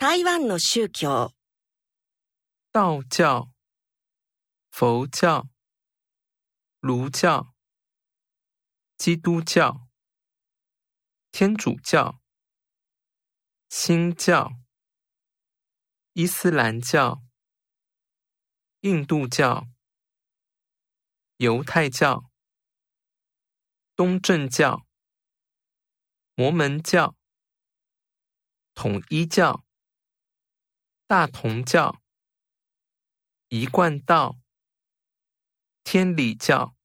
台湾の宗教、道教、佛教、儒教、基督教、天主教、新教、伊斯兰教、印度教、犹太教、东正教、摩门教、统一教、大同教。一贯道、天理教、